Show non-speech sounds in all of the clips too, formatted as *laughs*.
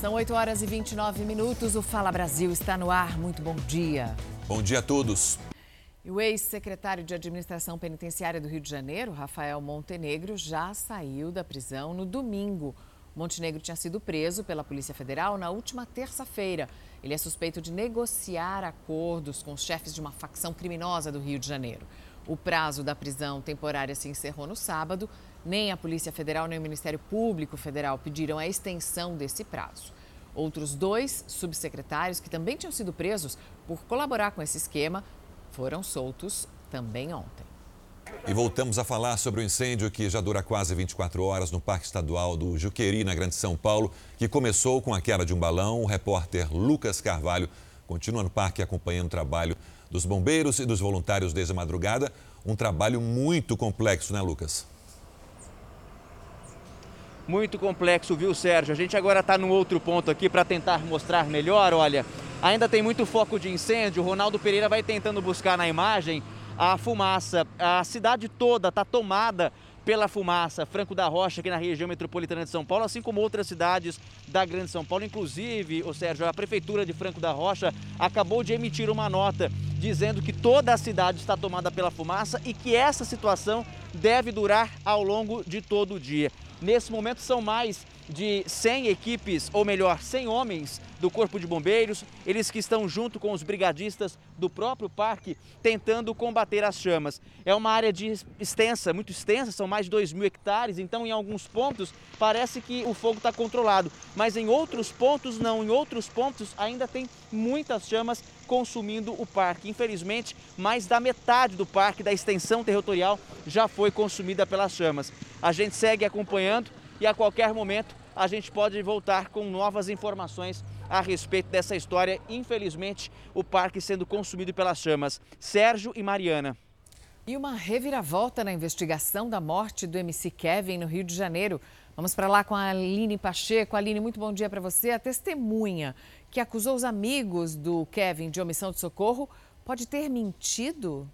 São 8 horas e 29 minutos. O Fala Brasil está no ar. Muito bom dia. Bom dia a todos. E o ex-secretário de Administração Penitenciária do Rio de Janeiro, Rafael Montenegro, já saiu da prisão no domingo. Montenegro tinha sido preso pela Polícia Federal na última terça-feira. Ele é suspeito de negociar acordos com os chefes de uma facção criminosa do Rio de Janeiro. O prazo da prisão temporária se encerrou no sábado. Nem a Polícia Federal nem o Ministério Público Federal pediram a extensão desse prazo. Outros dois subsecretários, que também tinham sido presos por colaborar com esse esquema, foram soltos também ontem. E voltamos a falar sobre o incêndio que já dura quase 24 horas no Parque Estadual do Juqueri, na Grande São Paulo, que começou com a queda de um balão. O repórter Lucas Carvalho continua no parque acompanhando o trabalho dos bombeiros e dos voluntários desde a madrugada. Um trabalho muito complexo, né, Lucas? Muito complexo, viu, Sérgio? A gente agora está no outro ponto aqui para tentar mostrar melhor. Olha, ainda tem muito foco de incêndio. O Ronaldo Pereira vai tentando buscar na imagem a fumaça. A cidade toda está tomada pela fumaça. Franco da Rocha, aqui na região metropolitana de São Paulo, assim como outras cidades da Grande São Paulo. Inclusive, o Sérgio, a Prefeitura de Franco da Rocha acabou de emitir uma nota dizendo que toda a cidade está tomada pela fumaça e que essa situação deve durar ao longo de todo o dia. Nesse momento são mais de 100 equipes, ou melhor, 100 homens do Corpo de Bombeiros, eles que estão junto com os brigadistas do próprio parque tentando combater as chamas. É uma área de extensa, muito extensa, são mais de 2 mil hectares, então em alguns pontos parece que o fogo está controlado, mas em outros pontos não, em outros pontos ainda tem muitas chamas consumindo o parque. Infelizmente, mais da metade do parque, da extensão territorial, já foi consumida pelas chamas. A gente segue acompanhando e a qualquer momento a gente pode voltar com novas informações a respeito dessa história. Infelizmente, o parque sendo consumido pelas chamas. Sérgio e Mariana. E uma reviravolta na investigação da morte do MC Kevin no Rio de Janeiro. Vamos para lá com a Aline Pacheco. Aline, muito bom dia para você. A testemunha que acusou os amigos do Kevin de omissão de socorro pode ter mentido?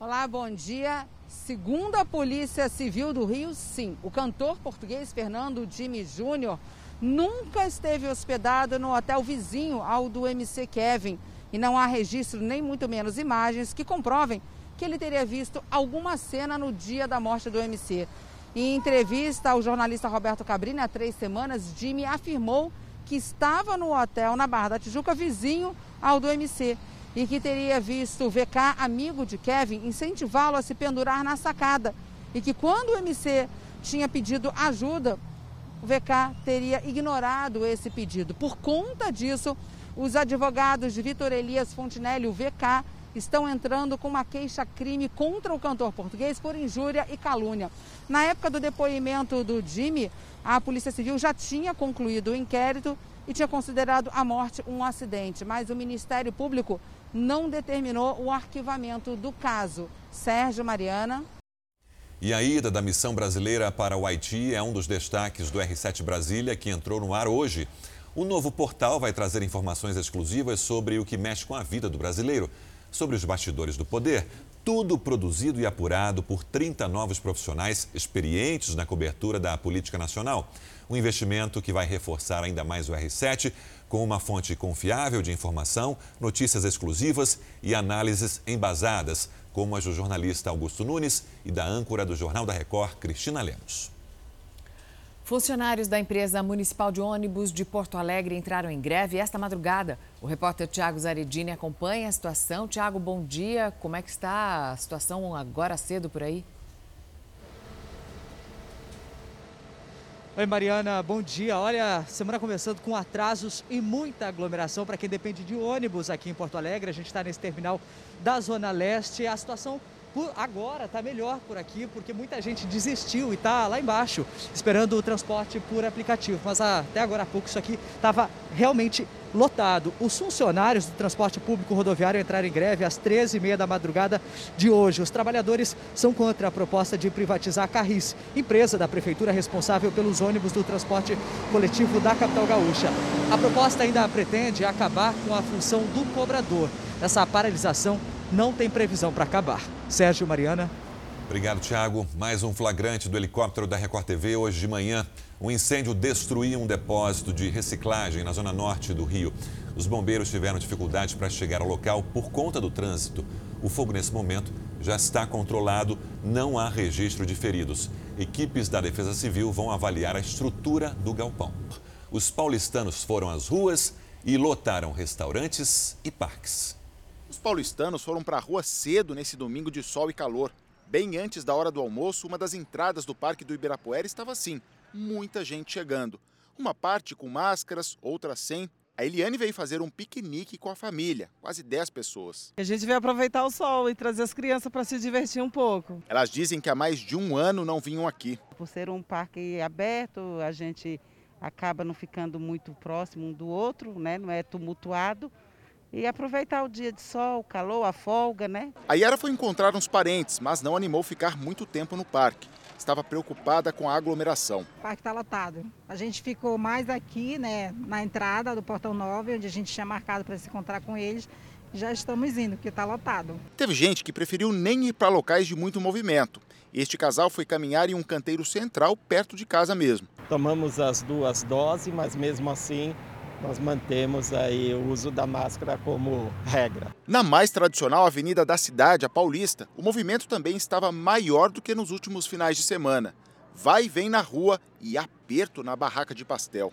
Olá, bom dia. Segundo a Polícia Civil do Rio, sim, o cantor português Fernando Jimmy Júnior nunca esteve hospedado no hotel vizinho ao do MC Kevin e não há registro, nem muito menos imagens, que comprovem que ele teria visto alguma cena no dia da morte do MC. Em entrevista ao jornalista Roberto Cabrini há três semanas, Jimmy afirmou que estava no hotel na Barra da Tijuca, vizinho ao do MC e que teria visto o VK, amigo de Kevin, incentivá-lo a se pendurar na sacada e que quando o MC tinha pedido ajuda, o VK teria ignorado esse pedido. Por conta disso, os advogados de Vitor Elias Fontinelli, o VK, estão entrando com uma queixa-crime contra o cantor português por injúria e calúnia. Na época do depoimento do Jimmy, a Polícia Civil já tinha concluído o inquérito e tinha considerado a morte um acidente, mas o Ministério Público não determinou o arquivamento do caso. Sérgio Mariana. E a ida da missão brasileira para o Haiti é um dos destaques do R7 Brasília, que entrou no ar hoje. O novo portal vai trazer informações exclusivas sobre o que mexe com a vida do brasileiro, sobre os bastidores do poder. Tudo produzido e apurado por 30 novos profissionais experientes na cobertura da política nacional. Um investimento que vai reforçar ainda mais o R7 com uma fonte confiável de informação, notícias exclusivas e análises embasadas, como as do jornalista Augusto Nunes e da âncora do Jornal da Record, Cristina Lemos. Funcionários da empresa municipal de ônibus de Porto Alegre entraram em greve esta madrugada. O repórter Tiago Zaredini acompanha a situação. Tiago, bom dia. Como é que está a situação agora cedo por aí? Oi, Mariana, bom dia. Olha, semana começando com atrasos e muita aglomeração para quem depende de ônibus aqui em Porto Alegre. A gente está nesse terminal da Zona Leste. A situação agora está melhor por aqui, porque muita gente desistiu e está lá embaixo, esperando o transporte por aplicativo. Mas até agora há pouco isso aqui estava realmente lotado. Os funcionários do transporte público rodoviário entraram em greve às 13h30 da madrugada de hoje. Os trabalhadores são contra a proposta de privatizar a Carris, empresa da prefeitura responsável pelos ônibus do transporte coletivo da capital gaúcha. A proposta ainda pretende acabar com a função do cobrador. Essa paralisação não tem previsão para acabar. Sérgio Mariana. Obrigado, Tiago. Mais um flagrante do helicóptero da Record TV hoje de manhã. Um incêndio destruiu um depósito de reciclagem na zona norte do Rio. Os bombeiros tiveram dificuldade para chegar ao local por conta do trânsito. O fogo, nesse momento, já está controlado, não há registro de feridos. Equipes da Defesa Civil vão avaliar a estrutura do galpão. Os paulistanos foram às ruas e lotaram restaurantes e parques. Os paulistanos foram para a rua cedo nesse domingo de sol e calor. Bem antes da hora do almoço, uma das entradas do Parque do Ibirapuera estava assim, muita gente chegando. Uma parte com máscaras, outra sem. A Eliane veio fazer um piquenique com a família, quase 10 pessoas. A gente veio aproveitar o sol e trazer as crianças para se divertir um pouco. Elas dizem que há mais de um ano não vinham aqui. Por ser um parque aberto, a gente acaba não ficando muito próximo um do outro, né? não é tumultuado. E aproveitar o dia de sol, o calor, a folga, né? A Yara foi encontrar uns parentes, mas não animou ficar muito tempo no parque. Estava preocupada com a aglomeração. O parque está lotado. A gente ficou mais aqui, né, na entrada do Portão 9, onde a gente tinha marcado para se encontrar com eles. Já estamos indo, porque está lotado. Teve gente que preferiu nem ir para locais de muito movimento. Este casal foi caminhar em um canteiro central perto de casa mesmo. Tomamos as duas doses, mas mesmo assim nós mantemos aí o uso da máscara como regra. Na mais tradicional avenida da cidade, a Paulista, o movimento também estava maior do que nos últimos finais de semana. Vai e vem na rua e aperto na barraca de pastel.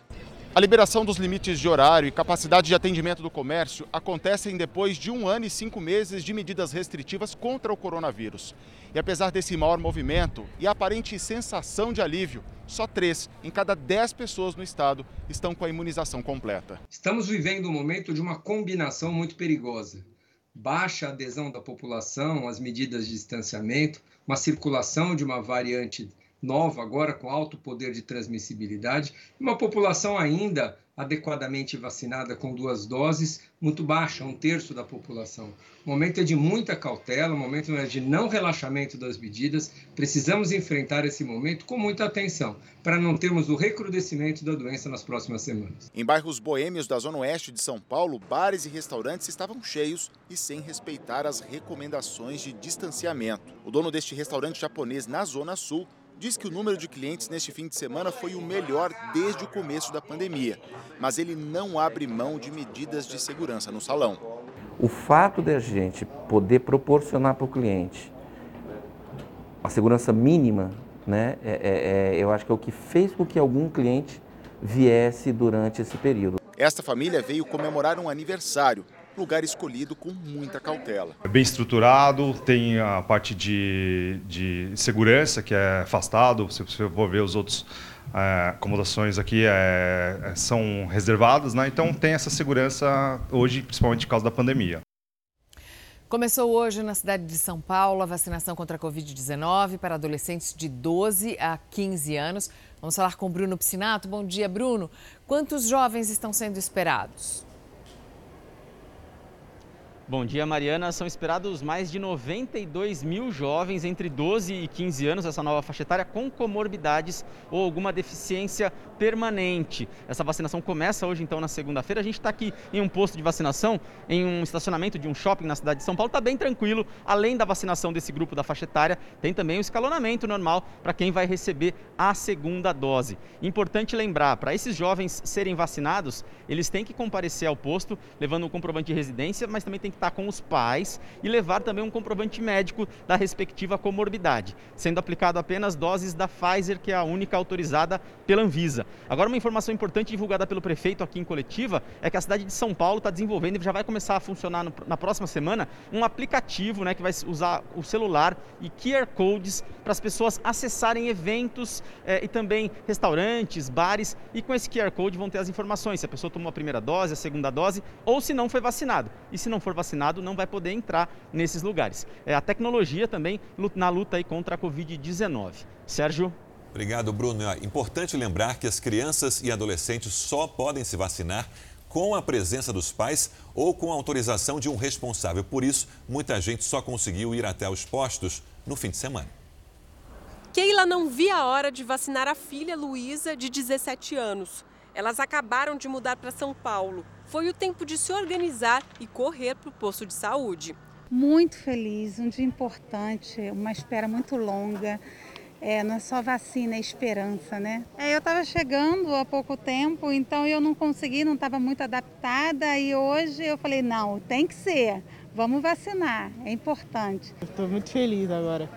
A liberação dos limites de horário e capacidade de atendimento do comércio acontecem depois de um ano e cinco meses de medidas restritivas contra o coronavírus. E apesar desse maior movimento e aparente sensação de alívio, só três em cada dez pessoas no estado estão com a imunização completa. Estamos vivendo um momento de uma combinação muito perigosa. Baixa adesão da população às medidas de distanciamento, uma circulação de uma variante nova agora com alto poder de transmissibilidade, uma população ainda adequadamente vacinada com duas doses, muito baixa, um terço da população. O momento é de muita cautela, o momento é de não relaxamento das medidas. Precisamos enfrentar esse momento com muita atenção, para não termos o recrudescimento da doença nas próximas semanas. Em bairros boêmios da zona oeste de São Paulo, bares e restaurantes estavam cheios e sem respeitar as recomendações de distanciamento. O dono deste restaurante japonês na zona sul diz que o número de clientes neste fim de semana foi o melhor desde o começo da pandemia, mas ele não abre mão de medidas de segurança no salão. O fato de a gente poder proporcionar para o cliente a segurança mínima, né, é, é, é, eu acho que é o que fez com que algum cliente viesse durante esse período. Esta família veio comemorar um aniversário lugar escolhido com muita cautela. É bem estruturado, tem a parte de, de segurança que é afastado, se você for ver os outros é, acomodações aqui é, é, são reservadas, né? então tem essa segurança hoje, principalmente por causa da pandemia. Começou hoje na cidade de São Paulo a vacinação contra a Covid-19 para adolescentes de 12 a 15 anos. Vamos falar com Bruno Piscinato. Bom dia, Bruno. Quantos jovens estão sendo esperados? Bom dia, Mariana. São esperados mais de 92 mil jovens entre 12 e 15 anos, essa nova faixa etária, com comorbidades ou alguma deficiência permanente. Essa vacinação começa hoje, então, na segunda-feira. A gente está aqui em um posto de vacinação, em um estacionamento de um shopping na cidade de São Paulo. Está bem tranquilo. Além da vacinação desse grupo da faixa etária, tem também o escalonamento normal para quem vai receber a segunda dose. Importante lembrar, para esses jovens serem vacinados, eles têm que comparecer ao posto, levando um comprovante de residência, mas também tem que estar com os pais e levar também um comprovante médico da respectiva comorbidade, sendo aplicado apenas doses da Pfizer, que é a única autorizada pela Anvisa. Agora, uma informação importante divulgada pelo prefeito aqui em coletiva é que a cidade de São Paulo está desenvolvendo e já vai começar a funcionar no, na próxima semana um aplicativo né, que vai usar o celular e QR codes para as pessoas acessarem eventos eh, e também restaurantes, bares e com esse QR code vão ter as informações se a pessoa tomou a primeira dose, a segunda dose ou se não foi vacinado. E se não for vacinado, vacinado não vai poder entrar nesses lugares. É a tecnologia também na luta aí contra a Covid-19. Sérgio. Obrigado, Bruno. É importante lembrar que as crianças e adolescentes só podem se vacinar com a presença dos pais ou com a autorização de um responsável. Por isso, muita gente só conseguiu ir até os postos no fim de semana. Keila não via a hora de vacinar a filha Luísa, de 17 anos. Elas acabaram de mudar para São Paulo. Foi o tempo de se organizar e correr para o posto de saúde. Muito feliz, um dia importante, uma espera muito longa. É, não é só vacina, é esperança, né? É, eu estava chegando há pouco tempo, então eu não consegui, não estava muito adaptada e hoje eu falei, não, tem que ser, vamos vacinar, é importante. Estou muito feliz agora.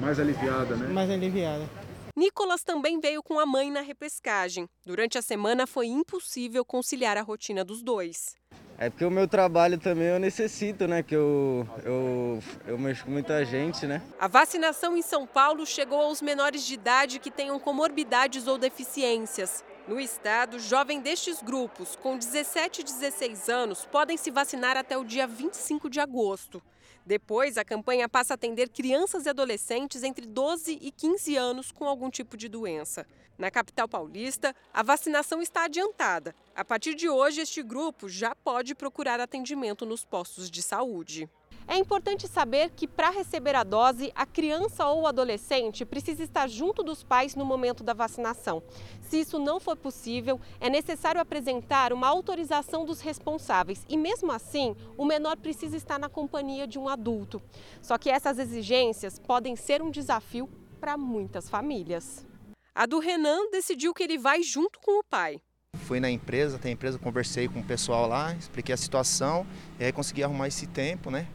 Mais aliviada, né? Mais aliviada. Nicolas também veio com a mãe na repescagem. Durante a semana foi impossível conciliar a rotina dos dois. É porque o meu trabalho também eu necessito, né? Que eu, eu, eu mexo com muita gente, né? A vacinação em São Paulo chegou aos menores de idade que tenham comorbidades ou deficiências. No estado, jovens destes grupos, com 17 e 16 anos, podem se vacinar até o dia 25 de agosto. Depois, a campanha passa a atender crianças e adolescentes entre 12 e 15 anos com algum tipo de doença. Na capital paulista, a vacinação está adiantada. A partir de hoje, este grupo já pode procurar atendimento nos postos de saúde. É importante saber que, para receber a dose, a criança ou o adolescente precisa estar junto dos pais no momento da vacinação. Se isso não for possível, é necessário apresentar uma autorização dos responsáveis e, mesmo assim, o menor precisa estar na companhia de um adulto. Só que essas exigências podem ser um desafio para muitas famílias. A do Renan decidiu que ele vai junto com o pai. Fui na empresa, tem empresa, conversei com o pessoal lá, expliquei a situação e aí consegui arrumar esse tempo, né?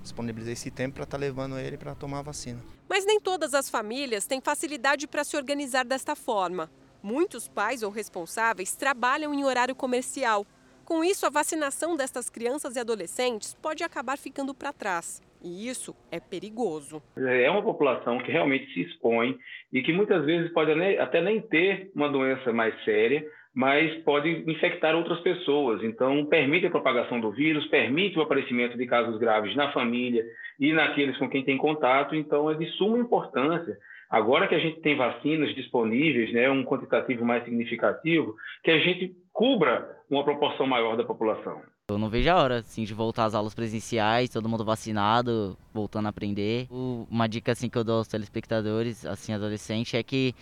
disponibilizei esse tempo para estar tá levando ele para tomar a vacina. Mas nem todas as famílias têm facilidade para se organizar desta forma. Muitos pais ou responsáveis trabalham em horário comercial. Com isso, a vacinação destas crianças e adolescentes pode acabar ficando para trás. E isso é perigoso. É uma população que realmente se expõe e que muitas vezes pode até nem ter uma doença mais séria, mas pode infectar outras pessoas. Então, permite a propagação do vírus, permite o aparecimento de casos graves na família e naqueles com quem tem contato. Então, é de suma importância, agora que a gente tem vacinas disponíveis, né, um quantitativo mais significativo, que a gente cubra uma proporção maior da população. Eu não vejo a hora assim, de voltar às aulas presenciais, todo mundo vacinado, voltando a aprender. Uma dica assim, que eu dou aos telespectadores, assim, adolescente, é que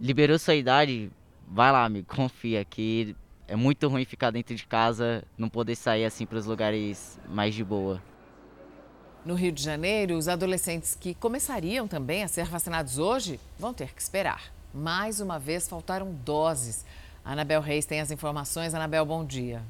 liberou sua idade, vai lá, amigo, *laughs* confia que é muito ruim ficar dentro de casa, não poder sair assim para os lugares mais de boa. No Rio de Janeiro, os adolescentes que começariam também a ser vacinados hoje vão ter que esperar. Mais uma vez faltaram doses. Anabel Reis tem as informações. Anabel, bom dia.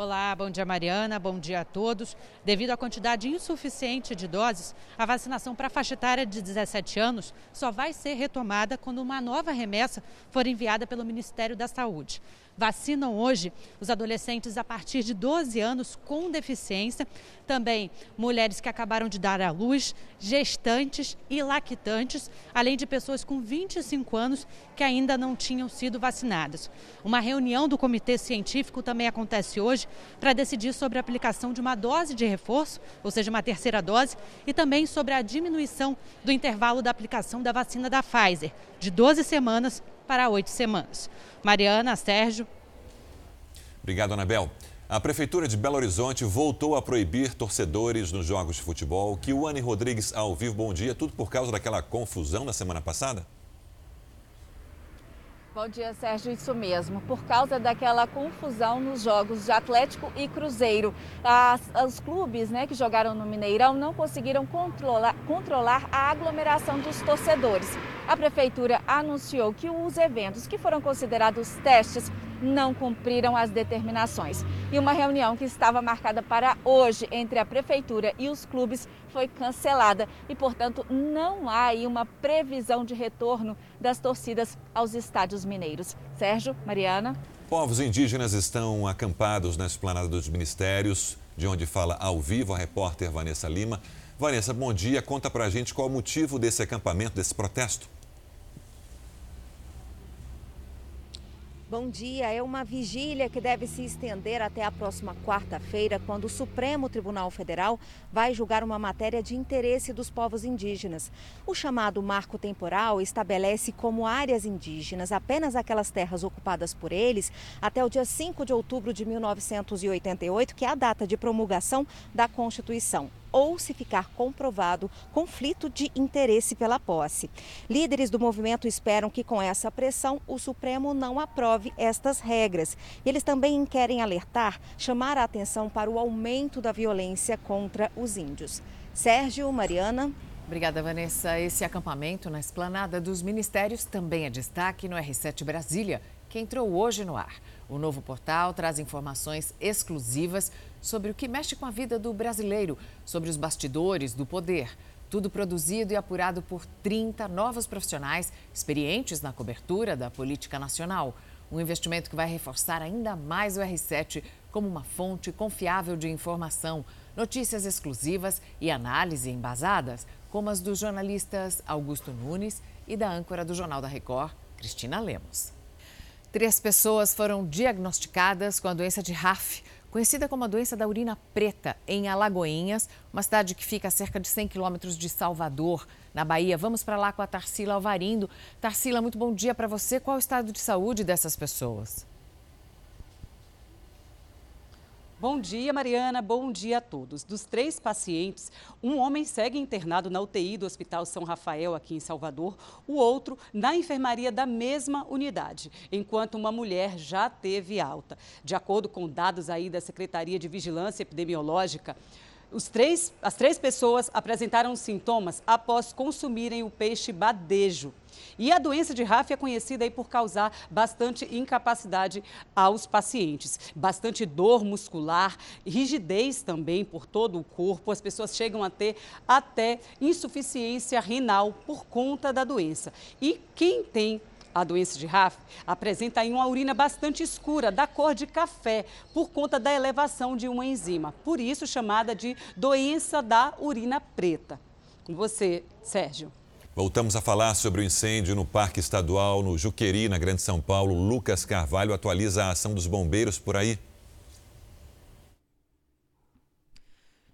Olá, bom dia Mariana, bom dia a todos. Devido à quantidade insuficiente de doses, a vacinação para a faixa etária de 17 anos só vai ser retomada quando uma nova remessa for enviada pelo Ministério da Saúde vacinam hoje os adolescentes a partir de 12 anos com deficiência, também mulheres que acabaram de dar à luz, gestantes e lactantes, além de pessoas com 25 anos que ainda não tinham sido vacinadas. Uma reunião do comitê científico também acontece hoje para decidir sobre a aplicação de uma dose de reforço, ou seja, uma terceira dose, e também sobre a diminuição do intervalo da aplicação da vacina da Pfizer, de 12 semanas para oito semanas. Mariana, Sérgio. Obrigado, Anabel. A Prefeitura de Belo Horizonte voltou a proibir torcedores nos jogos de futebol. Que o Anne Rodrigues ao vivo, bom dia. Tudo por causa daquela confusão da semana passada? Bom dia, Sérgio. Isso mesmo. Por causa daquela confusão nos jogos de Atlético e Cruzeiro. As, os clubes né, que jogaram no Mineirão não conseguiram controlar, controlar a aglomeração dos torcedores. A prefeitura anunciou que os eventos que foram considerados testes não cumpriram as determinações. E uma reunião que estava marcada para hoje entre a prefeitura e os clubes foi cancelada e, portanto, não há aí uma previsão de retorno das torcidas aos estádios mineiros. Sérgio, Mariana. Povos indígenas estão acampados na esplanada dos ministérios, de onde fala ao vivo a repórter Vanessa Lima. Vanessa, bom dia. Conta pra gente qual o motivo desse acampamento, desse protesto. Bom dia. É uma vigília que deve se estender até a próxima quarta-feira, quando o Supremo Tribunal Federal vai julgar uma matéria de interesse dos povos indígenas. O chamado marco temporal estabelece como áreas indígenas apenas aquelas terras ocupadas por eles até o dia 5 de outubro de 1988, que é a data de promulgação da Constituição. Ou se ficar comprovado conflito de interesse pela posse. Líderes do movimento esperam que com essa pressão o Supremo não aprove estas regras. Eles também querem alertar, chamar a atenção para o aumento da violência contra os índios. Sérgio, Mariana. Obrigada, Vanessa. Esse acampamento na esplanada dos ministérios também é destaque no R7 Brasília, que entrou hoje no ar. O novo portal traz informações exclusivas sobre o que mexe com a vida do brasileiro, sobre os bastidores do poder. Tudo produzido e apurado por 30 novos profissionais experientes na cobertura da política nacional. Um investimento que vai reforçar ainda mais o R7 como uma fonte confiável de informação, notícias exclusivas e análise embasadas, como as dos jornalistas Augusto Nunes e da âncora do Jornal da Record, Cristina Lemos. Três pessoas foram diagnosticadas com a doença de RAF, conhecida como a doença da urina preta, em Alagoinhas, uma cidade que fica a cerca de 100 quilômetros de Salvador, na Bahia. Vamos para lá com a Tarsila Alvarindo. Tarsila, muito bom dia para você. Qual o estado de saúde dessas pessoas? Bom dia, Mariana. Bom dia a todos. Dos três pacientes, um homem segue internado na UTI do Hospital São Rafael, aqui em Salvador, o outro na enfermaria da mesma unidade, enquanto uma mulher já teve alta. De acordo com dados aí da Secretaria de Vigilância Epidemiológica, três, as três pessoas apresentaram sintomas após consumirem o peixe badejo. E a doença de RAF é conhecida por causar bastante incapacidade aos pacientes, bastante dor muscular, rigidez também por todo o corpo. As pessoas chegam a ter até insuficiência renal por conta da doença. E quem tem a doença de RAF apresenta aí uma urina bastante escura, da cor de café, por conta da elevação de uma enzima, por isso chamada de doença da urina preta. Com você, Sérgio. Voltamos a falar sobre o incêndio no Parque Estadual no Juqueri, na Grande São Paulo. Lucas Carvalho atualiza a ação dos bombeiros por aí.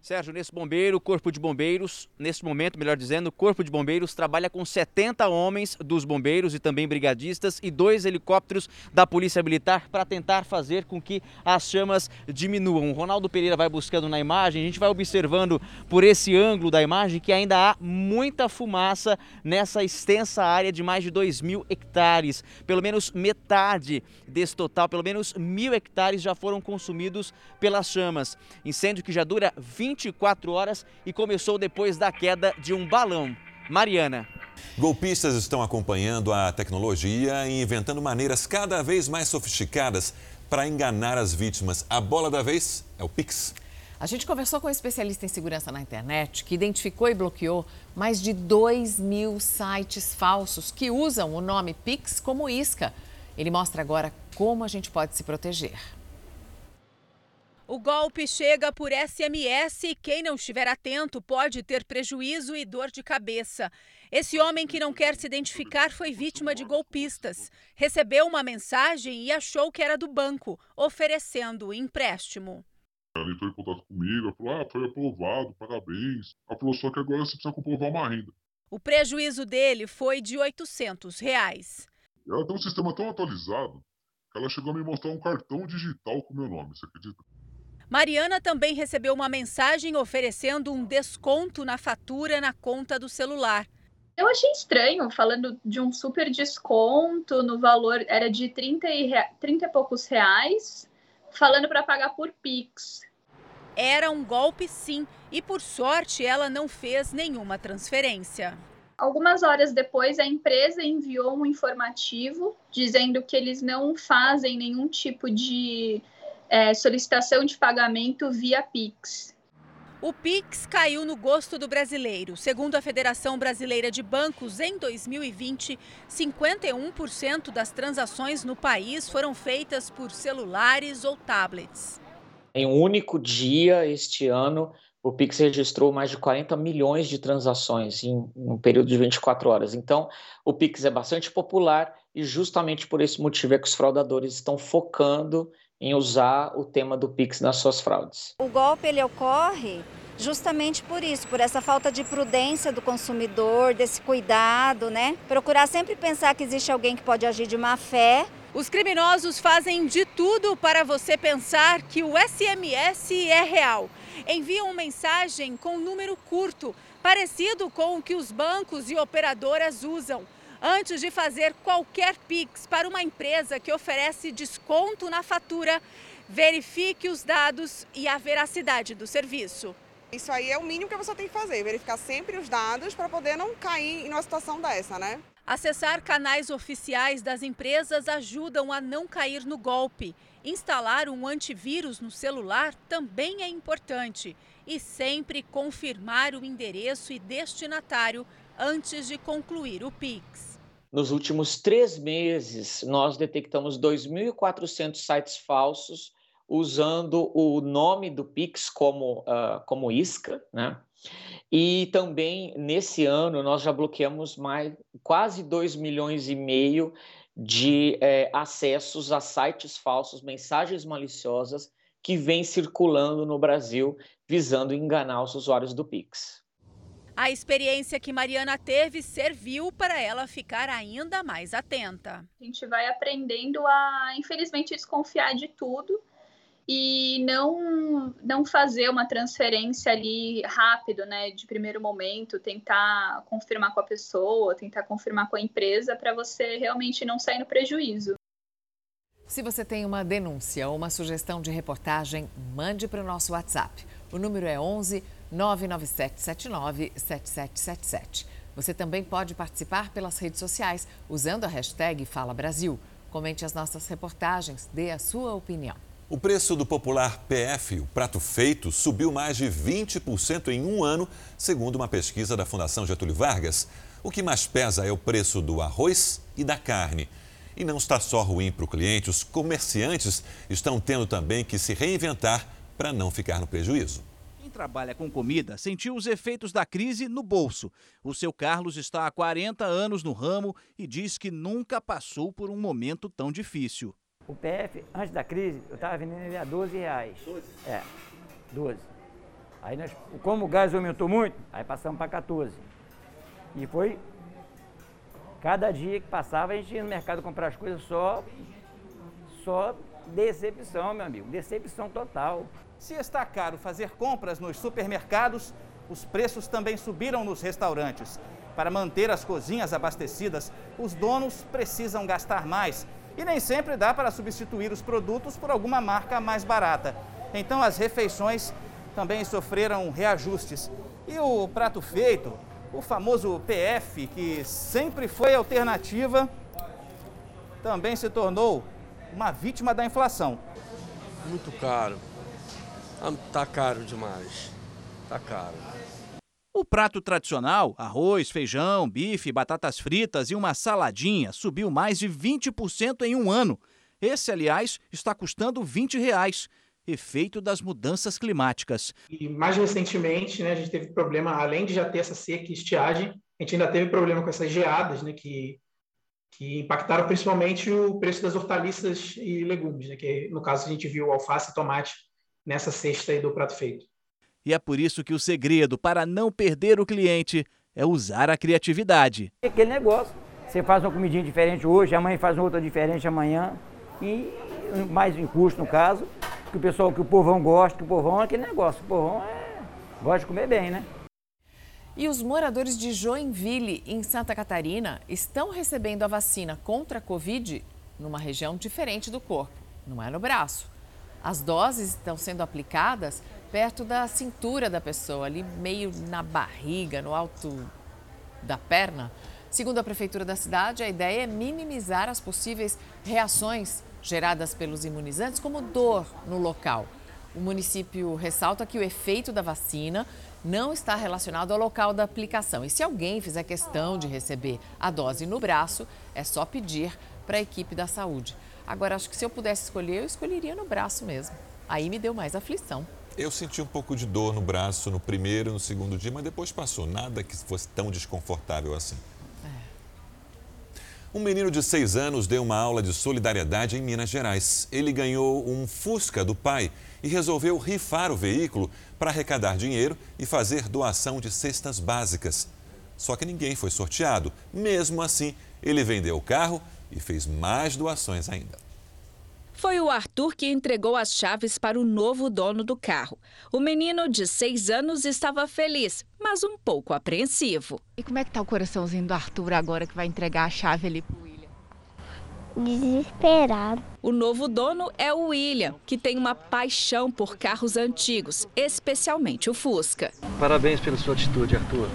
Sérgio, nesse bombeiro, Corpo de Bombeiros, nesse momento, melhor dizendo, o Corpo de Bombeiros trabalha com 70 homens dos bombeiros e também brigadistas e dois helicópteros da Polícia Militar para tentar fazer com que as chamas diminuam. O Ronaldo Pereira vai buscando na imagem, a gente vai observando por esse ângulo da imagem que ainda há muita fumaça nessa extensa área de mais de 2 mil hectares. Pelo menos metade desse total, pelo menos mil hectares já foram consumidos pelas chamas. Incêndio que já dura 20 24 horas e começou depois da queda de um balão. Mariana. Golpistas estão acompanhando a tecnologia e inventando maneiras cada vez mais sofisticadas para enganar as vítimas. A bola da vez é o Pix. A gente conversou com um especialista em segurança na internet que identificou e bloqueou mais de 2 mil sites falsos que usam o nome Pix como isca. Ele mostra agora como a gente pode se proteger. O golpe chega por SMS e quem não estiver atento pode ter prejuízo e dor de cabeça. Esse homem que não quer se identificar foi vítima de golpistas. Recebeu uma mensagem e achou que era do banco, oferecendo empréstimo. Ela entrou em contato comigo, ela falou: Ah, foi aprovado, parabéns. Ela falou: Só que agora você precisa comprovar uma renda. O prejuízo dele foi de 800 reais. Ela tem um sistema tão atualizado que ela chegou a me mostrar um cartão digital com meu nome, você acredita? Mariana também recebeu uma mensagem oferecendo um desconto na fatura na conta do celular. Eu achei estranho, falando de um super desconto no valor, era de 30 e, 30 e poucos reais, falando para pagar por Pix. Era um golpe sim, e por sorte ela não fez nenhuma transferência. Algumas horas depois, a empresa enviou um informativo dizendo que eles não fazem nenhum tipo de é, solicitação de pagamento via Pix. O Pix caiu no gosto do brasileiro. Segundo a Federação Brasileira de Bancos, em 2020, 51% das transações no país foram feitas por celulares ou tablets. Em um único dia, este ano, o Pix registrou mais de 40 milhões de transações em um período de 24 horas. Então, o Pix é bastante popular e justamente por esse motivo é que os fraudadores estão focando em usar o tema do Pix nas suas fraudes. O golpe ele ocorre justamente por isso, por essa falta de prudência do consumidor, desse cuidado, né? Procurar sempre pensar que existe alguém que pode agir de má fé. Os criminosos fazem de tudo para você pensar que o SMS é real. Enviam mensagem com número curto, parecido com o que os bancos e operadoras usam. Antes de fazer qualquer Pix para uma empresa que oferece desconto na fatura, verifique os dados e a veracidade do serviço. Isso aí é o mínimo que a pessoa tem que fazer, verificar sempre os dados para poder não cair em uma situação dessa, né? Acessar canais oficiais das empresas ajudam a não cair no golpe. Instalar um antivírus no celular também é importante. E sempre confirmar o endereço e destinatário antes de concluir o Pix. Nos últimos três meses, nós detectamos 2.400 sites falsos usando o nome do Pix como, uh, como isca, né? E também nesse ano nós já bloqueamos mais quase 2 milhões e meio de é, acessos a sites falsos, mensagens maliciosas que vêm circulando no Brasil visando enganar os usuários do Pix. A experiência que Mariana teve serviu para ela ficar ainda mais atenta. A gente vai aprendendo a, infelizmente, desconfiar de tudo e não não fazer uma transferência ali rápido, né, de primeiro momento, tentar confirmar com a pessoa, tentar confirmar com a empresa para você realmente não sair no prejuízo. Se você tem uma denúncia ou uma sugestão de reportagem, mande para o nosso WhatsApp. O número é 11 99779 7777. Você também pode participar pelas redes sociais usando a hashtag Fala Brasil. Comente as nossas reportagens, dê a sua opinião. O preço do popular PF, o prato feito, subiu mais de 20% em um ano, segundo uma pesquisa da Fundação Getúlio Vargas. O que mais pesa é o preço do arroz e da carne. E não está só ruim para o cliente, os comerciantes estão tendo também que se reinventar para não ficar no prejuízo. Trabalha com comida sentiu os efeitos da crise no bolso. O seu Carlos está há 40 anos no ramo e diz que nunca passou por um momento tão difícil. O PF, antes da crise, eu estava vendendo ele a 12 reais. 12? É, 12. Aí nós, como o gás aumentou muito, aí passamos para 14. E foi. Cada dia que passava, a gente ia no mercado comprar as coisas só. Só decepção, meu amigo. Decepção total. Se está caro fazer compras nos supermercados, os preços também subiram nos restaurantes. Para manter as cozinhas abastecidas, os donos precisam gastar mais e nem sempre dá para substituir os produtos por alguma marca mais barata. Então as refeições também sofreram reajustes. E o prato feito, o famoso PF, que sempre foi alternativa, também se tornou uma vítima da inflação. Muito caro. Tá caro demais. Tá caro. O prato tradicional, arroz, feijão, bife, batatas fritas e uma saladinha, subiu mais de 20% em um ano. Esse, aliás, está custando 20 reais, efeito das mudanças climáticas. E mais recentemente, né, a gente teve problema, além de já ter essa seca e estiagem, a gente ainda teve problema com essas geadas, né, que, que impactaram principalmente o preço das hortaliças e legumes, né, que no caso a gente viu alface e tomate nessa cesta aí do prato feito. E é por isso que o segredo para não perder o cliente é usar a criatividade. Aquele negócio, você faz uma comidinha diferente hoje, amanhã faz outra diferente amanhã, e mais em custo no caso, que o pessoal, que o povão gosta, que o povão é aquele negócio, o povão é, gosta de comer bem, né? E os moradores de Joinville, em Santa Catarina, estão recebendo a vacina contra a Covid numa região diferente do corpo, não é no braço. As doses estão sendo aplicadas perto da cintura da pessoa, ali meio na barriga, no alto da perna. Segundo a prefeitura da cidade, a ideia é minimizar as possíveis reações geradas pelos imunizantes, como dor no local. O município ressalta que o efeito da vacina não está relacionado ao local da aplicação. E se alguém fizer questão de receber a dose no braço, é só pedir para a equipe da saúde. Agora, acho que se eu pudesse escolher, eu escolheria no braço mesmo. Aí me deu mais aflição. Eu senti um pouco de dor no braço no primeiro e no segundo dia, mas depois passou. Nada que fosse tão desconfortável assim. É. Um menino de seis anos deu uma aula de solidariedade em Minas Gerais. Ele ganhou um Fusca do pai e resolveu rifar o veículo para arrecadar dinheiro e fazer doação de cestas básicas. Só que ninguém foi sorteado. Mesmo assim, ele vendeu o carro e fez mais doações ainda. Foi o Arthur que entregou as chaves para o novo dono do carro. O menino de seis anos estava feliz, mas um pouco apreensivo. E como é que tá o coraçãozinho do Arthur agora que vai entregar a chave ali pro William? Desesperado. O novo dono é o William, que tem uma paixão por carros antigos, especialmente o Fusca. Parabéns pela sua atitude, Arthur.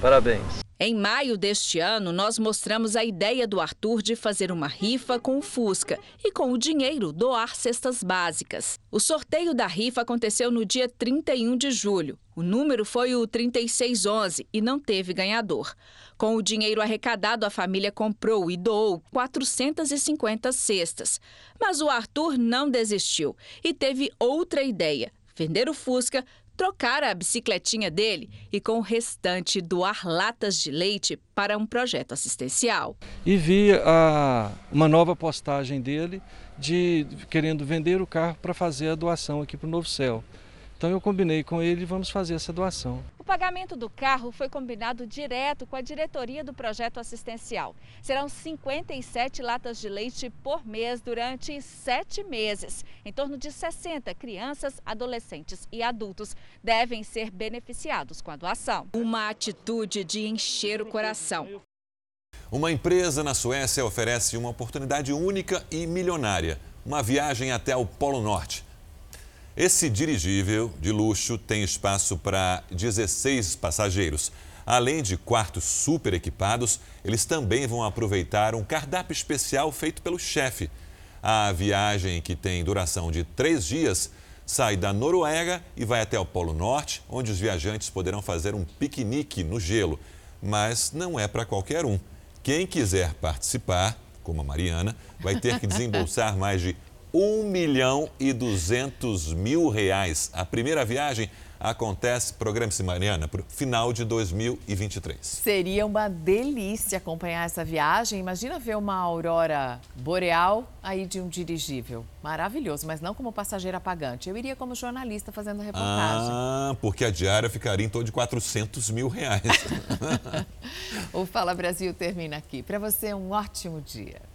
Parabéns. Em maio deste ano, nós mostramos a ideia do Arthur de fazer uma rifa com o Fusca e, com o dinheiro, doar cestas básicas. O sorteio da rifa aconteceu no dia 31 de julho. O número foi o 3611 e não teve ganhador. Com o dinheiro arrecadado, a família comprou e doou 450 cestas. Mas o Arthur não desistiu e teve outra ideia: vender o Fusca trocar a bicicletinha dele e, com o restante, doar latas de leite para um projeto assistencial. E vi a, uma nova postagem dele de querendo vender o carro para fazer a doação aqui para o Novo Céu. Então eu combinei com ele e vamos fazer essa doação. O pagamento do carro foi combinado direto com a diretoria do projeto assistencial. Serão 57 latas de leite por mês durante sete meses. Em torno de 60 crianças, adolescentes e adultos devem ser beneficiados com a doação. Uma atitude de encher o coração. Uma empresa na Suécia oferece uma oportunidade única e milionária: uma viagem até o Polo Norte. Esse dirigível de luxo tem espaço para 16 passageiros. Além de quartos super equipados, eles também vão aproveitar um cardápio especial feito pelo chefe. A viagem, que tem duração de três dias, sai da Noruega e vai até o Polo Norte, onde os viajantes poderão fazer um piquenique no gelo. Mas não é para qualquer um. Quem quiser participar, como a Mariana, vai ter que *laughs* desembolsar mais de 1 milhão e 200 mil reais. A primeira viagem acontece, programa-se Mariana, para o final de 2023. Seria uma delícia acompanhar essa viagem. Imagina ver uma aurora boreal aí de um dirigível. Maravilhoso, mas não como passageira pagante. Eu iria como jornalista fazendo reportagem. Ah, porque a diária ficaria em torno de 400 mil reais. *laughs* o Fala Brasil termina aqui. Para você, um ótimo dia.